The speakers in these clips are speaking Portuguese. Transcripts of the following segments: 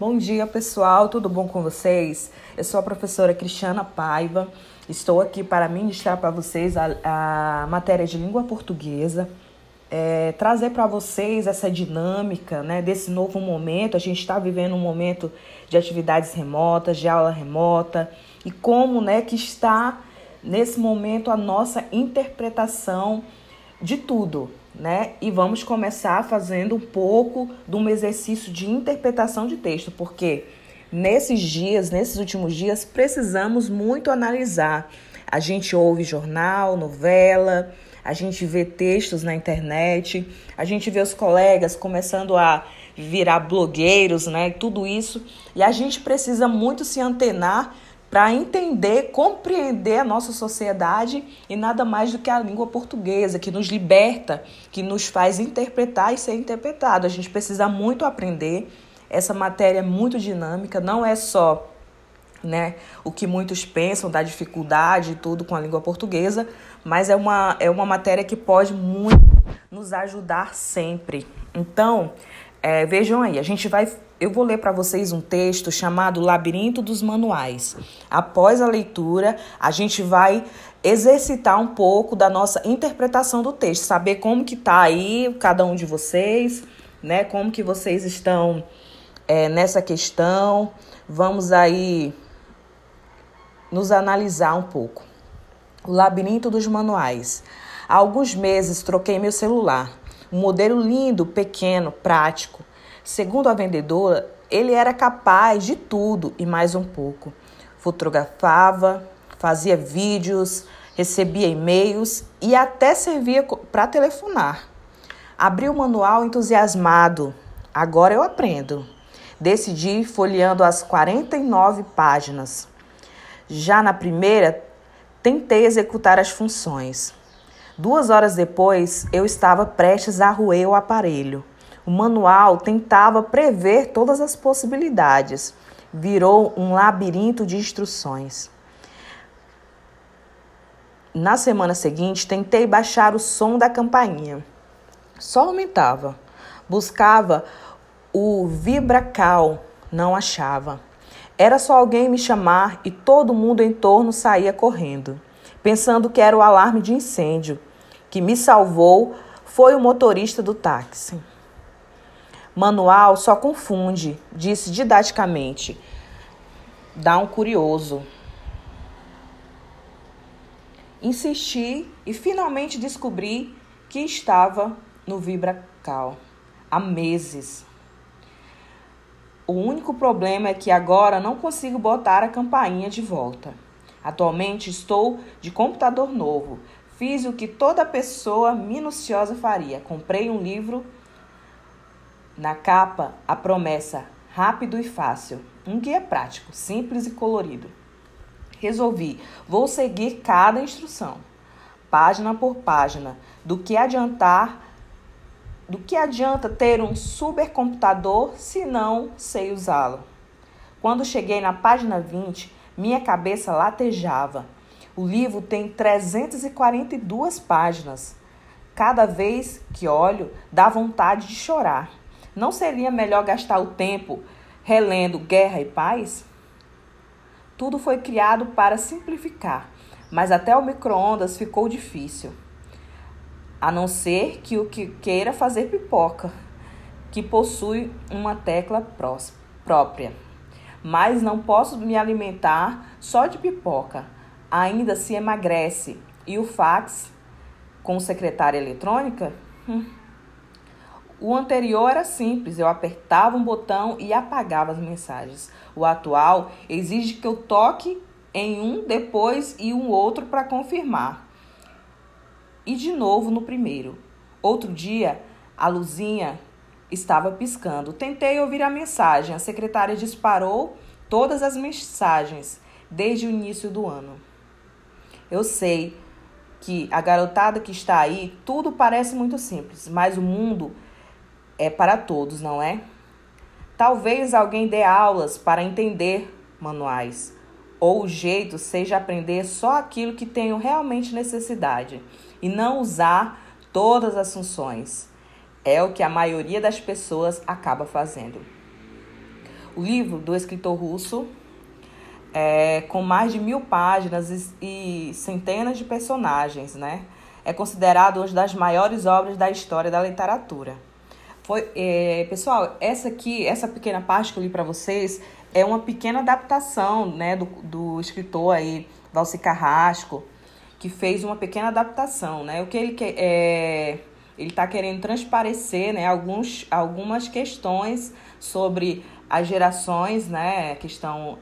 Bom dia, pessoal, tudo bom com vocês? Eu sou a professora Cristiana Paiva, estou aqui para ministrar para vocês a, a, matéria de língua portuguesa, é, trazer para vocês essa dinâmica né, desse novo momento. A gente está vivendo um momento de atividades remotas, de aula remota, e como né, que está nesse momento a nossa interpretação de tudo, né? E vamos começar fazendo um pouco de um exercício de interpretação de texto, porque nesses dias, nesses últimos dias, precisamos muito analisar. A gente ouve jornal, novela, a gente vê textos na internet, a gente vê os colegas começando a virar blogueiros, né? Tudo isso. E a gente precisa muito se antenar para entender, compreender a nossa sociedade e nada mais do que a língua portuguesa, que nos liberta, que nos faz interpretar e ser interpretado. A gente precisa muito aprender. Essa matéria é muito dinâmica, não é só né, o que muitos pensam da dificuldade e tudo com a língua portuguesa, mas é uma, é uma matéria que pode muito nos ajudar sempre. Então, é, vejam aí, a gente vai. Eu vou ler para vocês um texto chamado Labirinto dos Manuais. Após a leitura, a gente vai exercitar um pouco da nossa interpretação do texto, saber como que tá aí cada um de vocês, né? Como que vocês estão é, nessa questão. Vamos aí nos analisar um pouco. O labirinto dos manuais. Há alguns meses troquei meu celular. Um modelo lindo, pequeno, prático. Segundo a vendedora, ele era capaz de tudo e mais um pouco. Fotografava, fazia vídeos, recebia e-mails e até servia para telefonar. Abri o manual entusiasmado. Agora eu aprendo. Decidi folheando as 49 páginas. Já na primeira, tentei executar as funções. Duas horas depois, eu estava prestes a roer o aparelho. O manual tentava prever todas as possibilidades. Virou um labirinto de instruções. Na semana seguinte, tentei baixar o som da campainha. Só aumentava. Buscava o vibracal, não achava. Era só alguém me chamar e todo mundo em torno saía correndo, pensando que era o alarme de incêndio que me salvou foi o motorista do táxi. Manual só confunde, disse didaticamente. Dá um curioso. Insisti e finalmente descobri que estava no Vibracal há meses. O único problema é que agora não consigo botar a campainha de volta. Atualmente estou de computador novo, Fiz o que toda pessoa minuciosa faria. Comprei um livro na capa, a promessa rápido e fácil. Um guia prático, simples e colorido. Resolvi, vou seguir cada instrução, página por página, do que adiantar do que adianta ter um supercomputador se não sei usá-lo. Quando cheguei na página 20, minha cabeça latejava. O livro tem 342 páginas. Cada vez que olho, dá vontade de chorar. Não seria melhor gastar o tempo relendo Guerra e Paz? Tudo foi criado para simplificar, mas até o micro-ondas ficou difícil. A não ser que o que queira fazer pipoca, que possui uma tecla própria. Mas não posso me alimentar só de pipoca ainda se emagrece. E o fax com secretária eletrônica? Hum. O anterior era simples, eu apertava um botão e apagava as mensagens. O atual exige que eu toque em um depois e um outro para confirmar. E de novo no primeiro. Outro dia, a luzinha estava piscando. Tentei ouvir a mensagem. A secretária disparou todas as mensagens desde o início do ano. Eu sei que a garotada que está aí, tudo parece muito simples, mas o mundo é para todos, não é? Talvez alguém dê aulas para entender manuais, ou o jeito seja aprender só aquilo que tenho realmente necessidade e não usar todas as funções. É o que a maioria das pessoas acaba fazendo. O livro do escritor russo é, com mais de mil páginas e, e centenas de personagens, né? É considerado uma das maiores obras da história da literatura. Foi, é, pessoal, essa aqui, essa pequena parte que eu li para vocês é uma pequena adaptação, né, do, do escritor aí, Valci Carrasco, que fez uma pequena adaptação, né? O que ele quer é, ele está querendo transparecer, né, alguns, algumas questões sobre as gerações, né, questão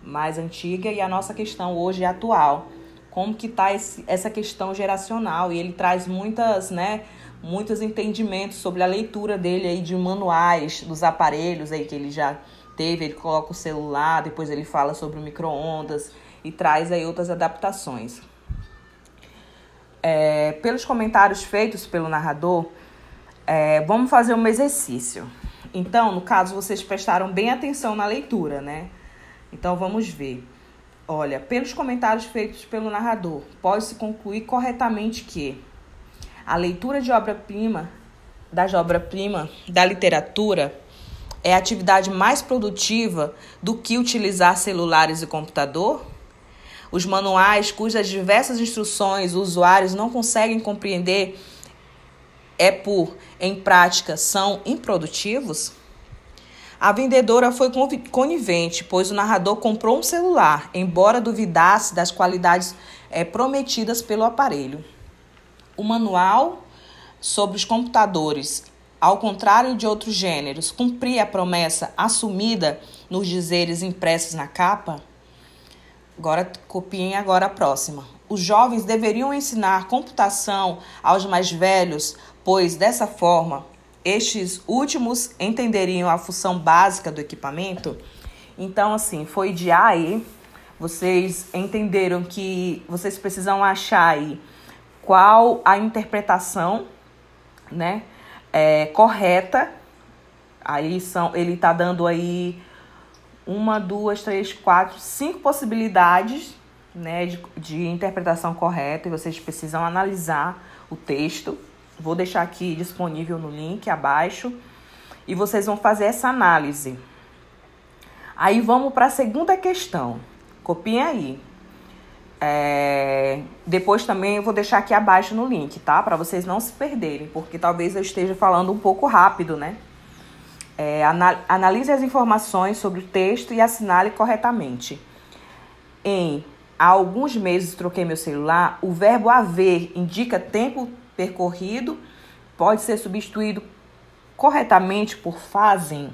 mais antiga e a nossa questão hoje atual. Como que está essa questão geracional? E ele traz muitas, né, muitos entendimentos sobre a leitura dele aí de manuais dos aparelhos aí que ele já teve. Ele coloca o celular, depois ele fala sobre o micro-ondas e traz aí outras adaptações. É, pelos comentários feitos pelo narrador, é, vamos fazer um exercício. Então, no caso, vocês prestaram bem atenção na leitura, né? Então vamos ver. Olha, pelos comentários feitos pelo narrador, pode-se concluir corretamente que a leitura de obra-prima, das obra-prima da literatura, é a atividade mais produtiva do que utilizar celulares e computador? Os manuais, cujas diversas instruções os usuários não conseguem compreender, é por, em prática, são improdutivos? A vendedora foi conivente, pois o narrador comprou um celular, embora duvidasse das qualidades é, prometidas pelo aparelho. O manual sobre os computadores, ao contrário de outros gêneros, cumpria a promessa assumida nos dizeres impressos na capa? Agora copiem agora a próxima. Os jovens deveriam ensinar computação aos mais velhos, pois dessa forma estes últimos entenderiam a função básica do equipamento. Então, assim, foi de aí. Vocês entenderam que vocês precisam achar aí qual a interpretação, né, é, correta. Aí são, ele está dando aí uma, duas, três, quatro, cinco possibilidades, né, de, de interpretação correta. E vocês precisam analisar o texto Vou deixar aqui disponível no link abaixo e vocês vão fazer essa análise. Aí vamos para a segunda questão. Copiem aí. É... Depois também eu vou deixar aqui abaixo no link, tá? Para vocês não se perderem, porque talvez eu esteja falando um pouco rápido, né? É, analise as informações sobre o texto e assinale corretamente. Em há alguns meses troquei meu celular, o verbo haver indica tempo percorrido pode ser substituído corretamente por fazem,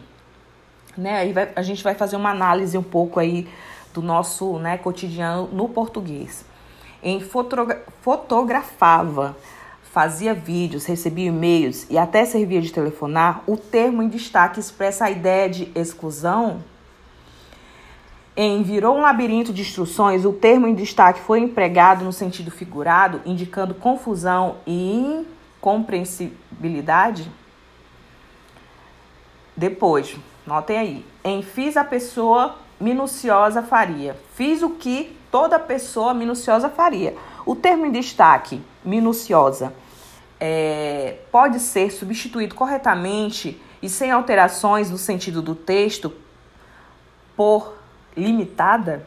né? Aí vai, a gente vai fazer uma análise um pouco aí do nosso né, cotidiano no português. Em fotogra fotografava, fazia vídeos, recebia e-mails e até servia de telefonar, o termo em destaque expressa a ideia de exclusão. Em virou um labirinto de instruções, o termo em destaque foi empregado no sentido figurado, indicando confusão e incompreensibilidade? Depois, notem aí. Em fiz a pessoa minuciosa faria. Fiz o que toda pessoa minuciosa faria. O termo em destaque, minuciosa, é, pode ser substituído corretamente e sem alterações no sentido do texto por limitada.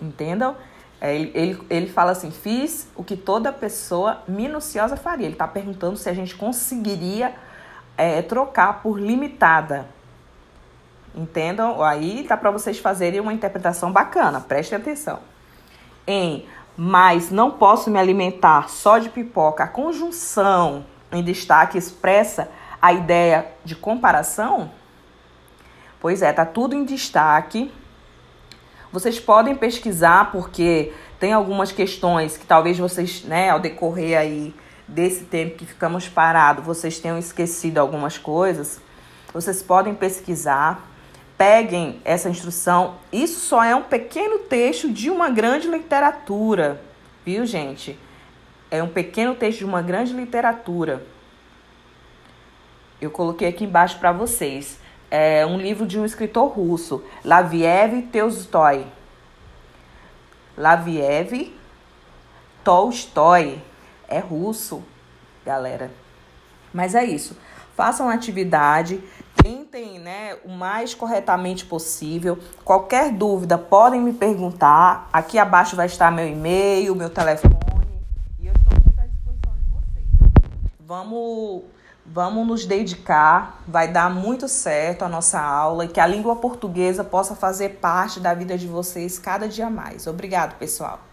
Entendam? É, ele, ele, ele fala assim: fiz o que toda pessoa minuciosa faria. Ele está perguntando se a gente conseguiria é, trocar por limitada. Entendam? Aí tá para vocês fazerem uma interpretação bacana, prestem atenção. Em mas não posso me alimentar só de pipoca, a conjunção em destaque expressa a ideia de comparação? Pois é, tá tudo em destaque vocês podem pesquisar porque tem algumas questões que talvez vocês, né, ao decorrer aí desse tempo que ficamos parados, vocês tenham esquecido algumas coisas. Vocês podem pesquisar, peguem essa instrução. Isso só é um pequeno texto de uma grande literatura, viu, gente? É um pequeno texto de uma grande literatura. Eu coloquei aqui embaixo para vocês é um livro de um escritor russo, Laviev Tolstói. Laviev Tolstói. É russo, galera. Mas é isso. Façam atividade, né? né, o mais corretamente possível. Qualquer dúvida, podem me perguntar. Aqui abaixo vai estar meu e-mail, meu telefone. E eu estou muito à disposição de vocês. Vamos, vamos nos dedicar. Vai dar muito certo a nossa aula e que a língua portuguesa possa fazer parte da vida de vocês cada dia mais. Obrigado, pessoal.